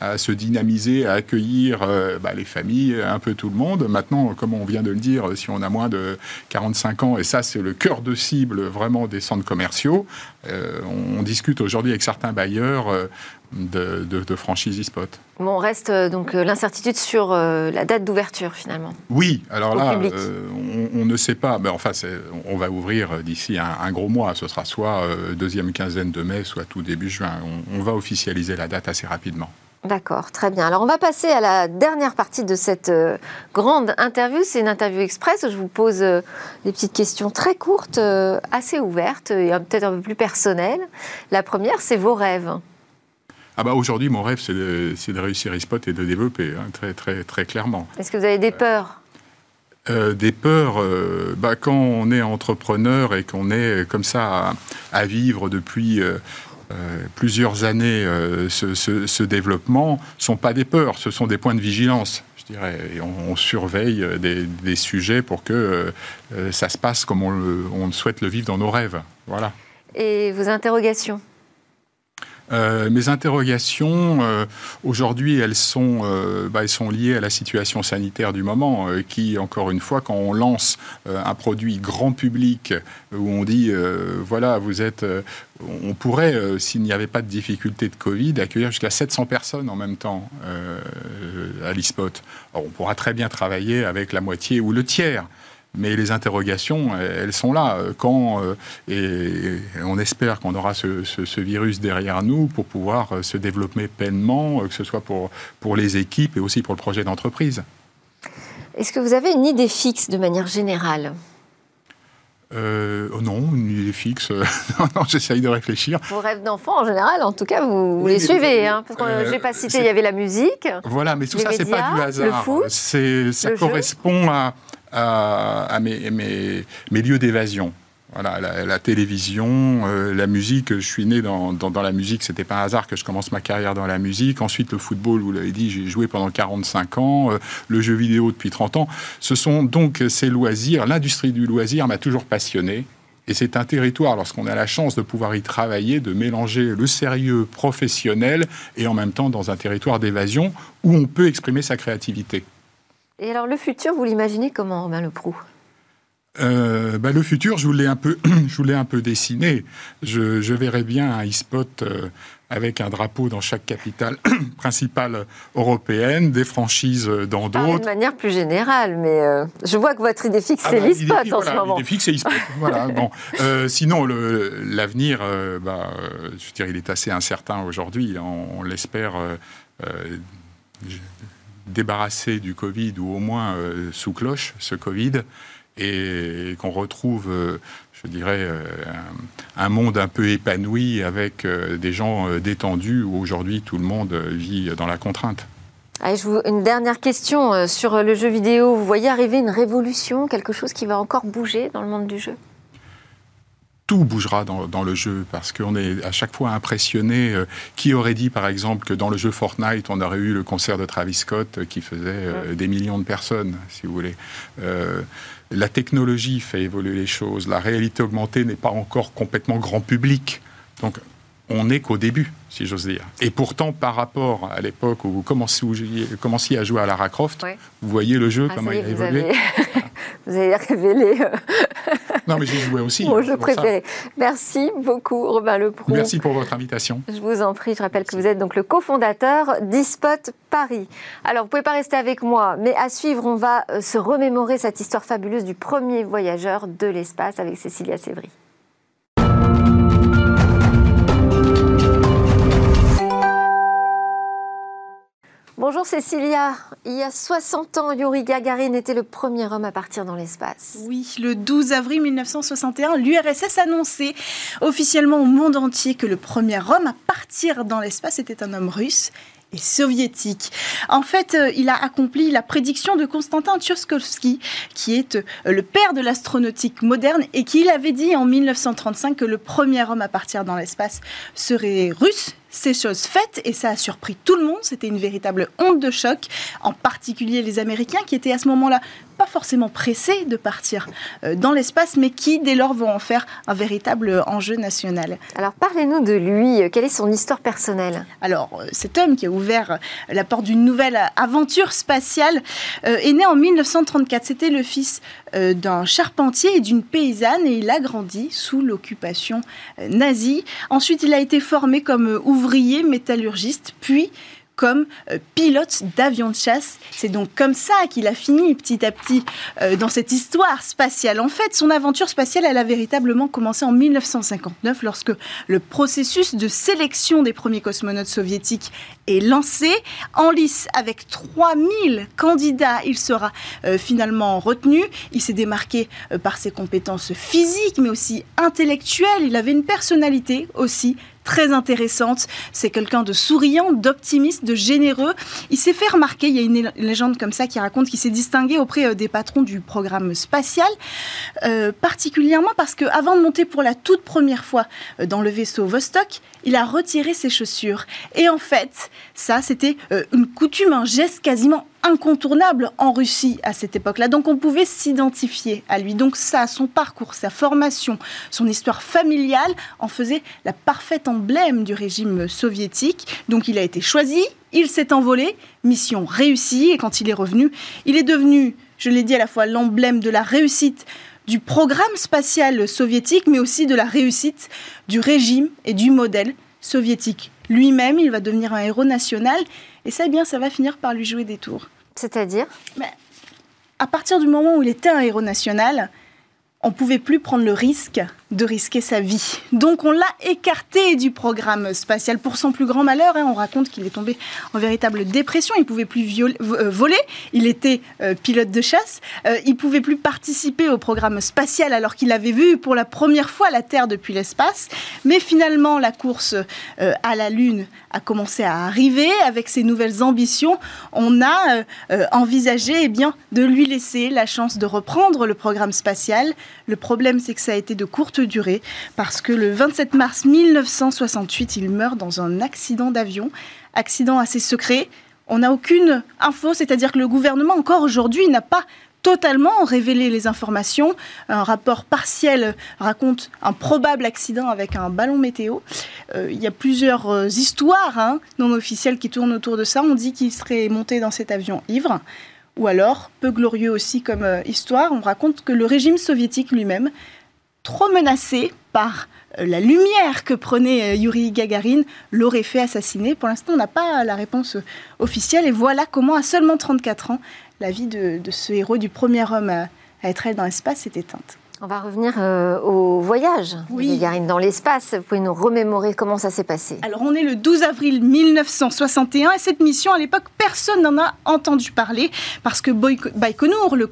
à, se dynamiser, à accueillir euh, bah, les familles, un peu tout le monde. Maintenant, comme on vient de le dire, si on a moins de 45 ans, et ça c'est le cœur de cible vraiment des centres commerciaux, euh, on discute aujourd'hui avec certains bailleurs de, de, franchise e-spot. on reste euh, donc euh, l'incertitude sur euh, la date d'ouverture finalement. Oui, alors là, on, ne sait pas. Mais enfin, on va ouvrir d'ici un, gros mois. Ce sera soit deuxième quinzaine de mai, soit tout début juin. On, va officialiser la date assez rapidement. D'accord, très bien. Alors on va passer à la dernière partie de cette euh, grande interview. C'est une interview express où je vous pose euh, des petites questions très courtes, euh, assez ouvertes et peut-être un peu plus personnelles. La première, c'est vos rêves. Ah bah aujourd'hui, mon rêve, c'est de, de, réussir eSpot et de développer, hein, très, très, très clairement. Est-ce que vous avez des peurs? Des peurs, bah, quand on est entrepreneur et qu'on est comme ça à, à vivre depuis euh, plusieurs années euh, ce, développement sont pas des peurs, ce sont des points de vigilance. Je dirais, on, surveille des, sujets pour que euh, ça se passe comme on, souhaite le vivre dans nos rêves. Voilà. Et vos interrogations? Euh, mes interrogations, euh, aujourd'hui, elles, sont, euh, bah, elles sont liées à la situation sanitaire du moment, qui, encore une fois, quand on lance un produit grand public, où on dit, voilà, vous êtes... on pourrait, s'il n'y avait pas de difficulté de Covid, accueillir jusqu'à 700 personnes en même temps à l'ISPOT. on pourra très bien travailler avec la moitié ou le tiers. Mais les interrogations, elles sont là. Quand, euh, et on espère qu'on aura ce, virus derrière nous pour pouvoir euh, se développer pleinement, euh, que ce soit pour, pour les équipes et aussi pour le projet d'entreprise. Est-ce que vous avez une idée fixe de manière générale? Oh non, une idée fixe. [laughs] non, non j'essaye de réfléchir. Vos rêves d'enfant, en général, en tout cas, vous, les suivez. Hein, parce que je n'ai pas cité, il y avait la musique. Voilà, mais tout ça, c'est pas du hasard. Le foot, ça correspond à, à, mes, lieux d'évasion. Voilà, la, télévision, euh, la musique. Je suis né dans, dans, la musique. C'était pas un hasard que je commence ma carrière dans la musique. Ensuite, le football, vous l'avez dit, j'ai joué pendant 45 ans. Euh, le jeu vidéo depuis 30 ans. Ce sont donc ces loisirs. L'industrie du loisir m'a toujours passionné. Et c'est un territoire, lorsqu'on a la chance de pouvoir y travailler, de mélanger le sérieux professionnel et en même temps dans un territoire d'évasion où on peut exprimer sa créativité. Et alors le futur, vous l'imaginez comment, Romain Leproux? Euh, bah, le futur, je voulais un peu, [clears throat] je voulais un peu dessiner. Je, je verrais bien un e-spot euh, avec un drapeau dans chaque capitale [clears throat] principale européenne, des franchises dans d'autres. De manière plus générale, mais euh, je vois que votre idée fixe, ah c'est bah, l'e-spot en ce moment. L'idée fixe, c'est e-spot. [laughs] voilà, bon. sinon, l'avenir, bah, je veux dire, il est assez incertain aujourd'hui. On, on l'espère débarrasser du Covid ou au moins euh, sous cloche ce Covid et qu'on retrouve, euh, je dirais, euh, un, monde un peu épanoui avec des gens détendus où aujourd'hui tout le monde vit dans la contrainte. Une dernière question sur le jeu vidéo. Vous voyez arriver une révolution, quelque chose qui va encore bouger dans le monde du jeu? Tout bougera dans, le jeu parce qu'on est à chaque fois impressionné. Euh, qui aurait dit, par exemple, que dans le jeu Fortnite, on aurait eu le concert de Travis Scott euh, qui faisait euh, des millions de personnes, si vous voulez. la technologie fait évoluer les choses. La réalité augmentée n'est pas encore complètement grand public. Donc, on n'est qu'au début, si j'ose dire. Et pourtant, par rapport à l'époque où vous commenciez, à jouer à Lara Croft, vous voyez le jeu, ah, comment il a évolué. vous avez [laughs] révélé. Euh, [laughs] non, mais j'ai joué aussi. [laughs] Mon jeu préféré. Merci beaucoup, Robin Leproux. Merci pour votre invitation. Je vous en prie. Je rappelle que vous êtes donc le cofondateur d'eSpot Paris. Alors, vous pouvez pas rester avec moi, mais à suivre, on va euh, se remémorer cette histoire fabuleuse du premier voyageur de l'espace avec Cécilia Sévry. Bonjour Cécilia. Il y a 60 ans, Yuri Gagarin était le premier homme à partir dans l'espace. Oui, le 12 avril 1961, l'URSS annonçait officiellement au monde entier que le premier homme à partir dans l'espace était un homme russe et soviétique. En fait, euh, il a accompli la prédiction de Konstantin Tchaikovsky, qui est euh, le père de l'astronautique moderne et qui avait dit en 1935 que le premier homme à partir dans l'espace serait russe c'est chose faite et ça a surpris tout le monde. C'était une véritable honte de choc, en particulier les Américains qui étaient à ce moment-là pas forcément pressés de partir euh, dans l'espace, mais qui dès lors vont en faire un véritable enjeu national. Alors parlez-nous de lui. Quelle est son histoire personnelle? Alors euh, cet homme qui a ouvert la porte d'une nouvelle aventure spatiale euh, est né en 1934. C'était le fils d'un charpentier et d'une paysanne et il a grandi sous l'occupation nazie. Ensuite, il a été formé comme ouvrier métallurgiste, puis comme euh, pilote d'avion de chasse. C'est donc comme ça qu'il a fini petit à petit euh, dans cette histoire spatiale. En fait, son aventure spatiale, elle a véritablement commencé en 1959 lorsque le processus de sélection des premiers cosmonautes soviétiques est lancé. En lice avec 3000 candidats, il sera euh, finalement retenu. Il s'est démarqué par ses compétences physiques mais aussi intellectuelles. Il avait une personnalité aussi très intéressante. C'est quelqu'un de souriant, d'optimiste, de généreux. Il s'est fait remarquer, il y a une légende comme ça qui raconte qu'il s'est distingué auprès euh, des patrons du programme spatial, euh, particulièrement parce qu'avant de monter pour la toute première fois euh, dans le vaisseau Vostok, il a retiré ses chaussures. Et en fait, ça, c'était une coutume, un geste quasiment incontournable en Russie à cette époque-là. Donc on pouvait s'identifier à lui. Donc ça, son parcours, sa formation, son histoire familiale en faisait la parfaite emblème du régime soviétique. Donc il a été choisi, il s'est envolé, mission réussie, et quand il est revenu, il est devenu, je l'ai dit à la fois, l'emblème de la réussite du programme spatial soviétique, mais aussi de la réussite du régime et du modèle soviétique. Lui-même, il va devenir un héros national, et ça, eh bien, ça va finir par lui jouer des tours. C'est-à-dire À partir du moment où il était un héros national, on ne pouvait plus prendre le risque de risquer sa vie. Donc on l'a écarté du programme spatial pour son plus grand malheur. Hein. On raconte qu'il est tombé en véritable dépression. Il pouvait plus euh, voler. Il était euh, pilote de chasse. Euh, il pouvait plus participer au programme spatial alors qu'il avait vu pour la première fois la Terre depuis l'espace. Mais finalement, la course à la Lune a commencé à arriver avec ses nouvelles ambitions. On a envisagé eh bien, de lui laisser la chance de reprendre le programme spatial. Le problème, c'est que ça a été de courte durée parce que le 27 mars 1968, il meurt dans un accident d'avion, accident assez secret. On n'a aucune info, c'est-à-dire que le gouvernement, encore aujourd'hui, n'a pas totalement révélé les informations. Un rapport partiel raconte un probable accident avec un ballon météo. Euh, il y a plusieurs euh, histoires hein, non officielles qui tournent autour de ça. On dit qu'il serait monté dans cet avion ivre. Ou alors, peu glorieux aussi comme euh, histoire, on raconte que le régime soviétique lui-même trop menacé par euh, la lumière que prenait euh, Yuri Gagarin, l'aurait fait assassiner. Pour l'instant, on n'a pas la réponse euh, officielle. Et voilà comment, à seulement 34 ans, la vie de, ce héros, du premier homme à, à être allé dans l'espace, s'est éteinte. On va revenir euh, au voyage oui. de dans l'espace. Vous pouvez nous remémorer comment ça s'est passé Alors, on est le 12 avril 1961 et cette mission, à l'époque, personne n'en a entendu parler parce que Baïkonour, le,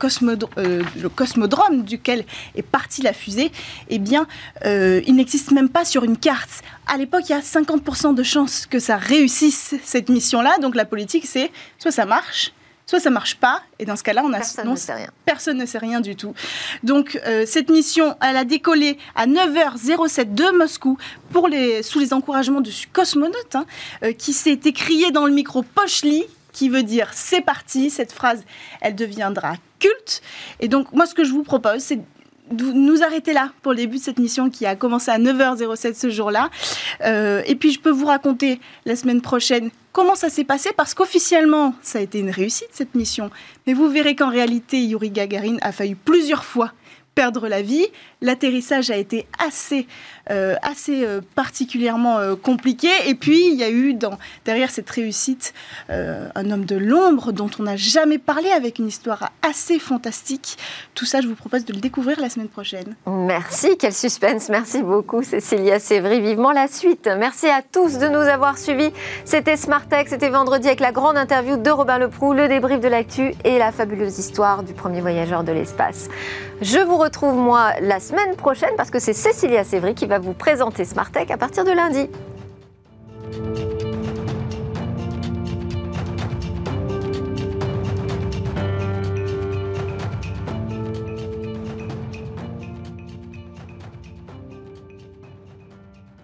euh, le, cosmodrome duquel est partie la fusée, eh bien, euh, il n'existe même pas sur une carte. À l'époque, il y a 50% de chances que ça réussisse, cette mission-là. Donc, la politique, c'est soit ça marche, soit ça marche pas, et dans ce cas-là, on a personne ne sait rien. Personne ne sait rien du tout. Donc euh, cette mission, elle a décollé à 9h07 de Moscou pour les, sous les encouragements du cosmonaute, hein, euh, qui s'est écrié dans le micro Pochli, qui veut dire c'est parti. Cette phrase, elle deviendra culte. Et donc moi, ce que je vous propose, c'est nous arrêter là pour le début de cette mission qui a commencé à 9h07 ce jour-là. Euh, et puis je peux vous raconter la semaine prochaine comment ça s'est passé parce qu'officiellement ça a été une réussite cette mission. Mais vous verrez qu'en réalité Yuri Gagarin a failli plusieurs fois perdre la vie. L'atterrissage a été assez, euh, assez euh, particulièrement euh, compliqué. Et puis, il y a eu derrière cette réussite un homme de l'ombre dont on n'a jamais parlé avec une histoire assez fantastique. Tout ça, je vous propose de le découvrir la semaine prochaine. Merci, quel suspense. Merci beaucoup, Cécilia Sévry. Vivement la suite. Merci à tous de nous avoir suivis. C'était Tech, c'était vendredi avec la grande interview de Robin Leproux, le débrief de l'actu et la fabuleuse histoire du premier voyageur de l'espace. Je vous retrouve, moi, la semaine semaine prochaine parce que c'est Cécilia Sévry qui va vous présenter Smart Tech à partir de lundi.